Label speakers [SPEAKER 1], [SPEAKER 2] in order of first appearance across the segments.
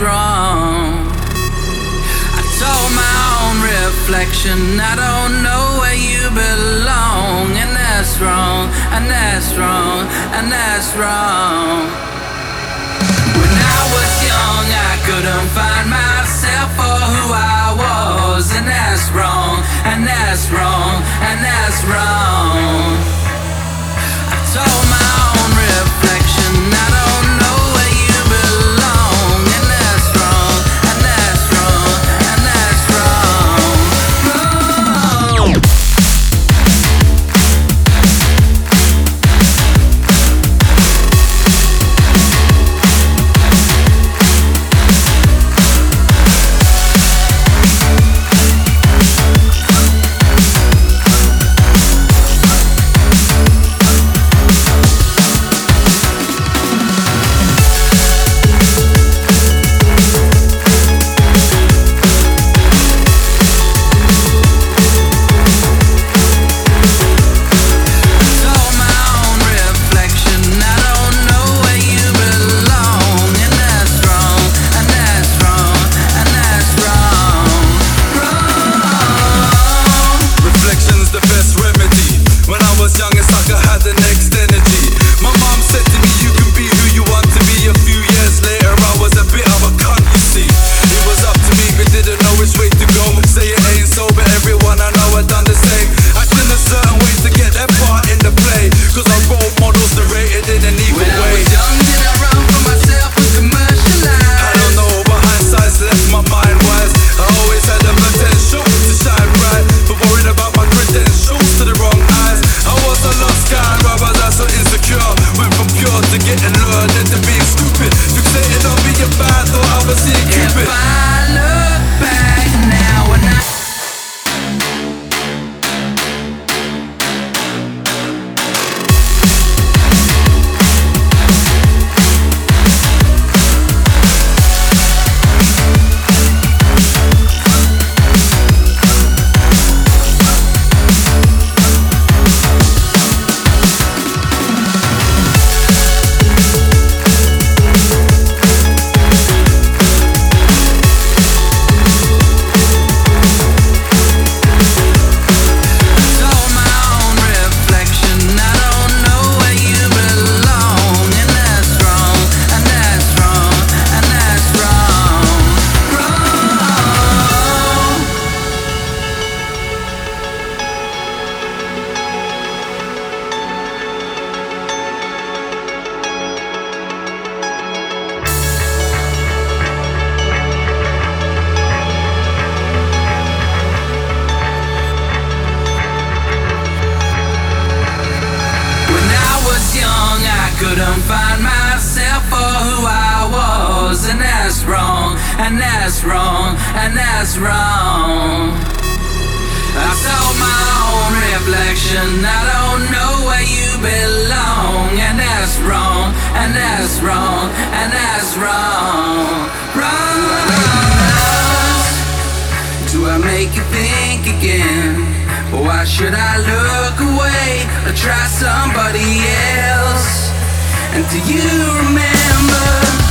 [SPEAKER 1] wrong. I told my own reflection, I don't know where you belong, and that's wrong, and that's wrong, and that's wrong. When I was young, I couldn't find myself or who I was, and that's wrong, and that's wrong, and that's wrong. I told my and that's wrong, and that's wrong. I saw my own reflection, I don't know where you belong, and that's wrong, and that's wrong, and that's wrong. Wrong. Do I make you think again? Why should I look away or try somebody else? And do you remember?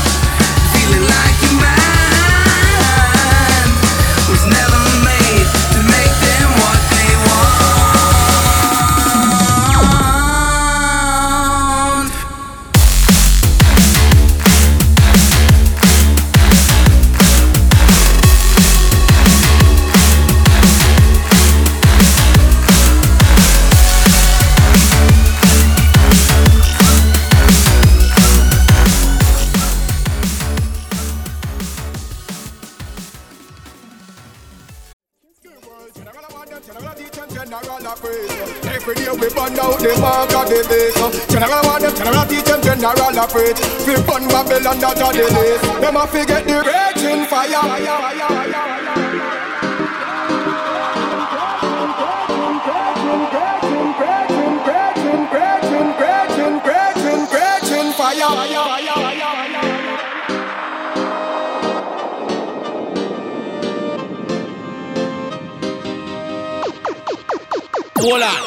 [SPEAKER 1] General appraise.
[SPEAKER 2] Every day we burn out the mark of the base. General want them, general teach them, general afraid. We burn Babylon out of the lace. Them a forget the raging fire. fire, fire, fire, fire.
[SPEAKER 3] Hold on.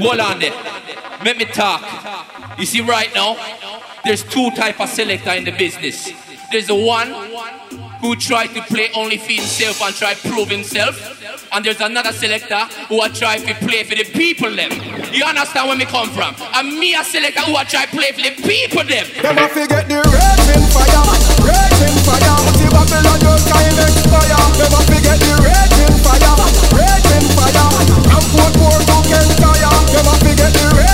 [SPEAKER 3] Hold on there. Let me talk. You see, right now, there's two type of selector in the business. There's the one who try to play only for himself and try prove himself. And there's another selector who are try to play for the people them. You understand where me come from? And me a selector who are try play for the people them.
[SPEAKER 2] Them a forget the raging fire, raging fire. See Babylon just can't expire. Them a forget the get the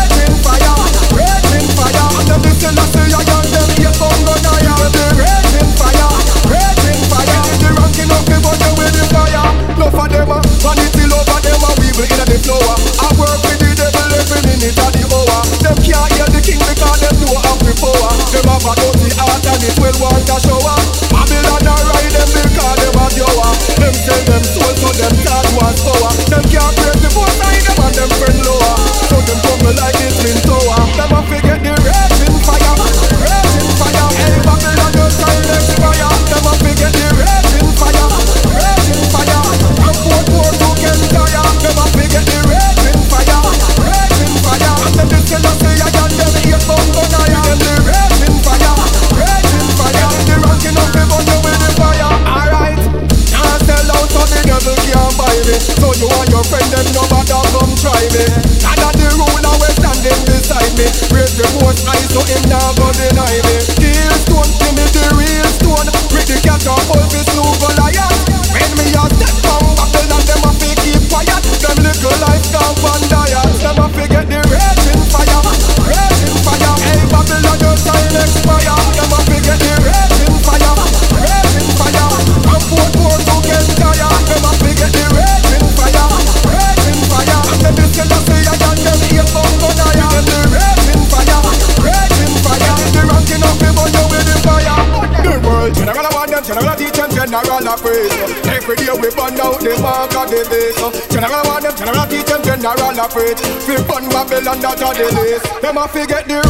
[SPEAKER 2] afraid. Flip on that a the lace. Them a forget the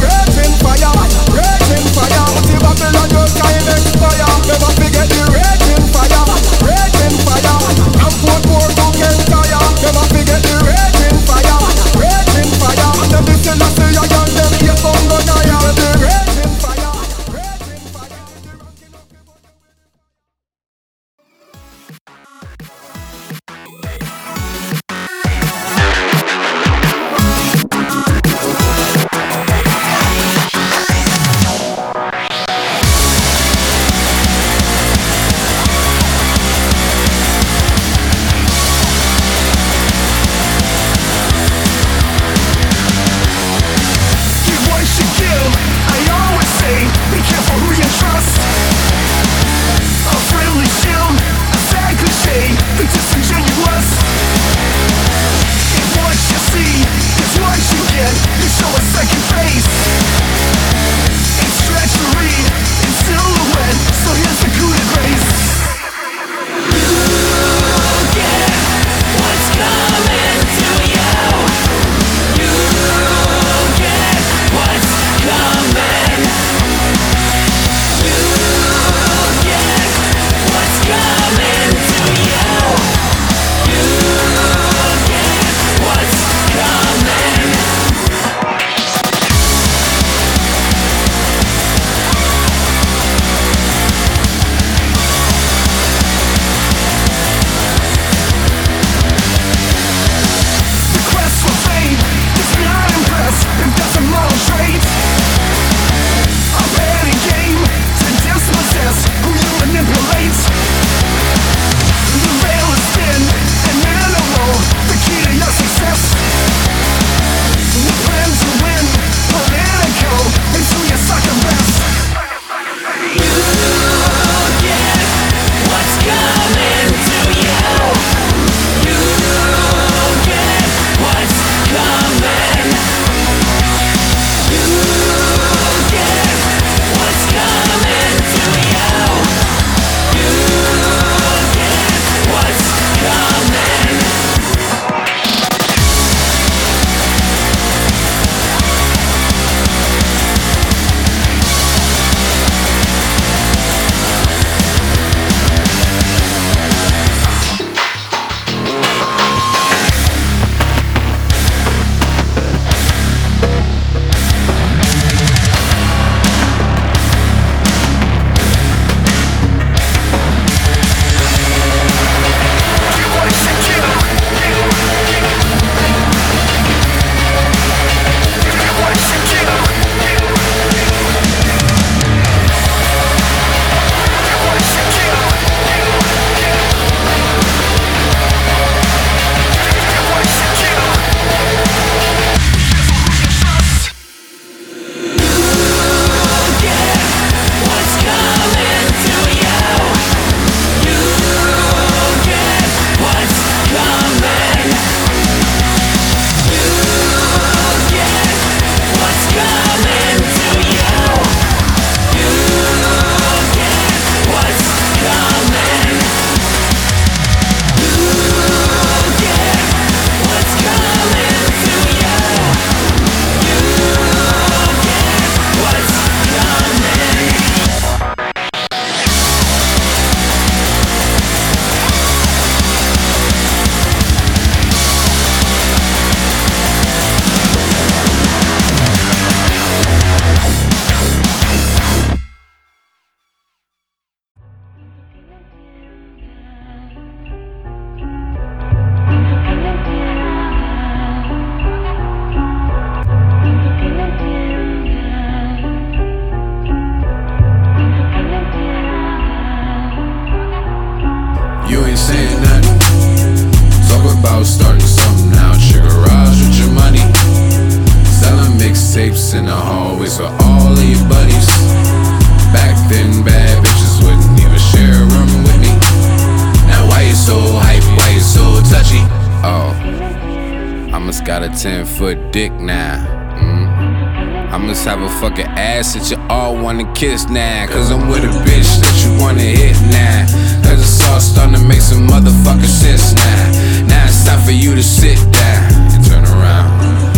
[SPEAKER 4] 10 foot dick now. Mm. I must have a fucking ass that you all wanna kiss now. Cause I'm with a bitch that you wanna hit now. Cause it's all starting to make some motherfucking sense now. Now it's time for you to sit down and turn around.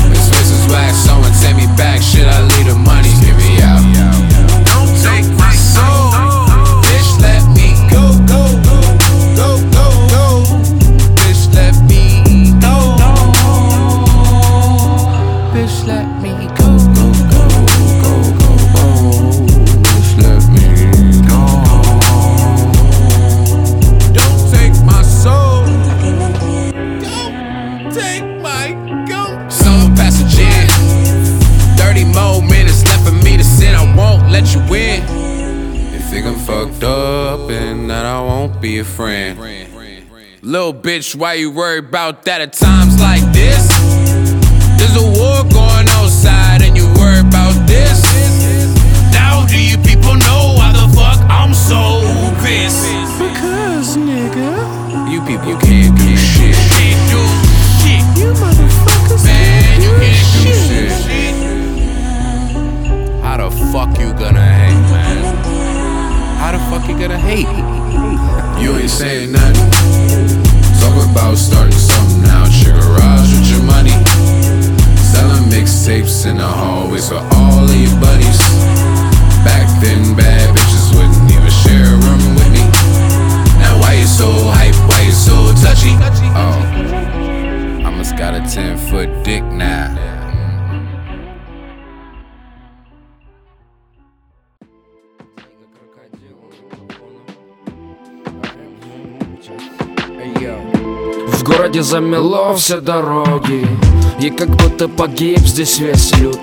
[SPEAKER 4] This is wax, someone take me back. Should I leave the money? I won't be a friend. Little bitch, why you worry about that at times like
[SPEAKER 5] замело все дороги. И как будто погиб здесь весь люд.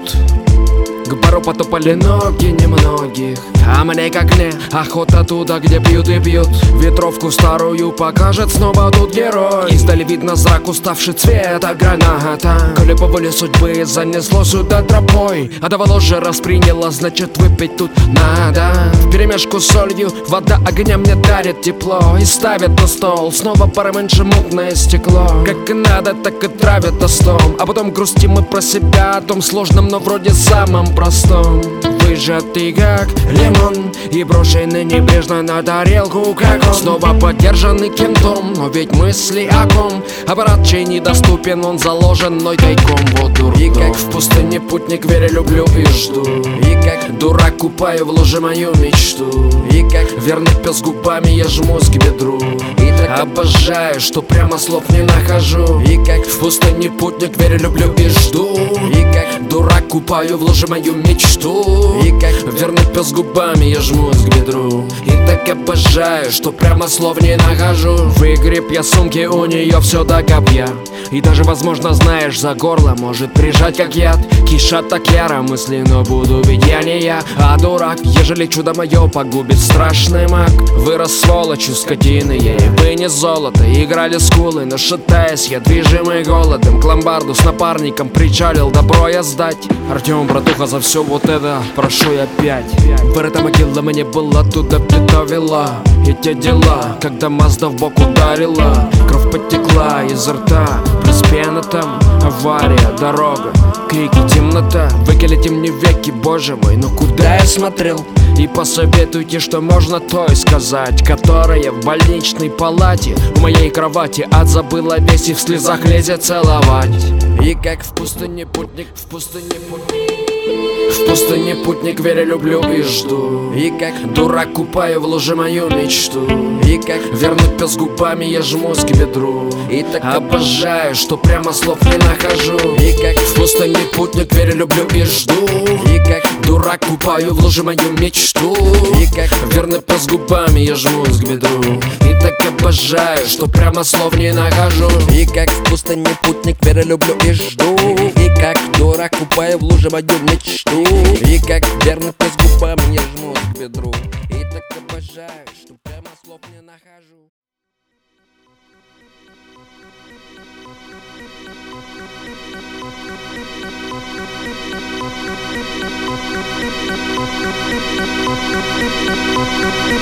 [SPEAKER 5] К бару потопали ноги немногих А мне как не охота туда, где пьют и пьют. Ветровку старую покажет снова тут герой. Издали видно зрак уставший цвета граната. Коли по воле судьбы занесло сюда тропой. А давало же расприняло, значит выпить тут надо. В перемешку с солью вода огня мне дарит тепло. И ставит на стол снова поменьше мутное стекло. Как и надо, так и травит тостом А потом грустим мы про себя о том сложном, но вроде самом простом Выжатый как лимон. И брошенный небрежно на тарелку как он Снова поддержанный кем-то Но ведь мысли о ком? Аппарат чей недоступен Он заложен мной тайком. Вот дурдом. И как в пустыне путник верю, люблю и жду. И как дурак купаю в луже мою мечту. И как верный пес губами я жмусь к бедру. И так обожаю, что прямо слов не нахожу. И как в пустыне путник верю, люблю и жду. И как дурак купаю в луже мою мечту И как верный пес губами я жмусь к бедру. И так обожаю, что прямо слов не нахожу. Выгреб я сумки, у нее все до копья. И даже, возможно, знаешь, за горло может прижать как яд. Киша так яро мысли, но буду ведь я не я, а дурак. Ежели чудо мое погубит страшный маг. Вырос сволочью скотины, ей бы не золото. Играли скулы, но шатаясь, я движимый голодом. К ломбарду с напарником причалил, добро я сдать. Артем, братуха, за все вот это прошу я опять Вырыта могила мне была туда притовила И те дела, когда Мазда в бок ударила. Кровь потекла из рта, плюс пена там Авария, дорога, крики, темнота. Выкелите мне веки, боже мой, ну куда я смотрел? И посоветуйте, что можно то и сказать Которая в больничной палате. У моей кровати ад забыла весь и в слезах лезет целовать. И как в пустыне путник, в пустыне путник в пустыне путник верю, люблю и жду. И как дурак купаю в луже мою мечту. И как верный пес губами я жмусь к бедру. И так обожаю, что прямо слов не нахожу. И как в пустыне путник верю, люблю и жду. И как дурак купаю в луже мою мечту. И как верный пес губами я жмусь к бедру. И так обожаю, что прямо слов не нахожу.
[SPEAKER 6] И как в пустыне путник верю, люблю и жду. И как дурак купаю в луже мою мечту вокруг И как верно пусть губам мне жмут к бедру И так обожаю, что прямо слов не нахожу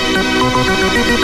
[SPEAKER 2] Thank you.
[SPEAKER 7] Thank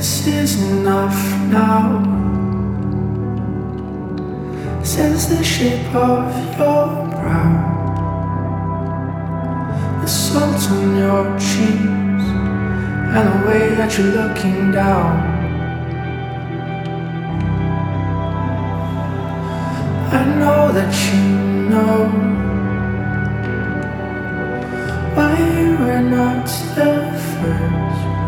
[SPEAKER 7] This is enough now. Says the shape of your brow, the salt on your cheeks, and the way that you're looking down. I know that you know why were not the first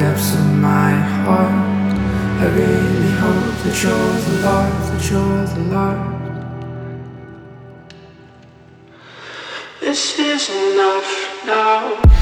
[SPEAKER 7] depths of my heart. I really hope that you're the Lord, that you're the Lord. This is enough now.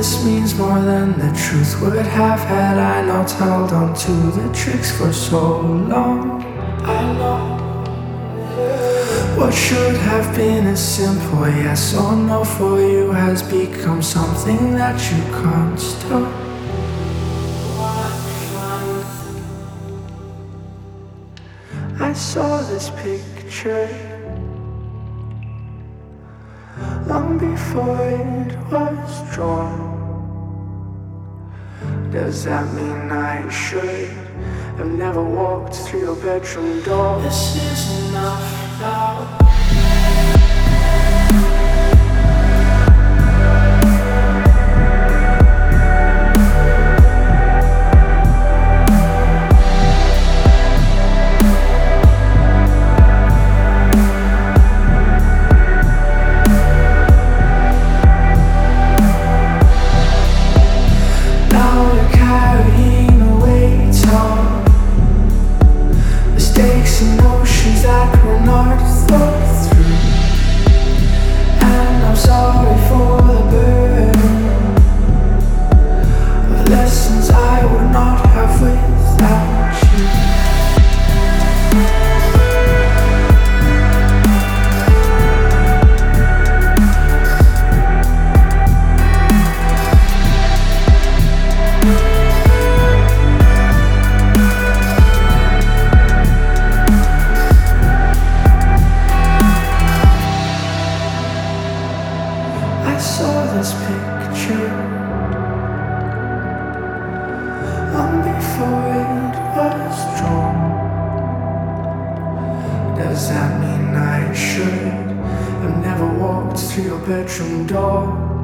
[SPEAKER 7] This means more than the truth would have had I not held on to the tricks for so long. I know what should have been a simple yes or no for you has become something that you can't stop. I saw this picture. long before it was drawn. Does that mean I should have never walked through your bedroom door? This is enough now. The thought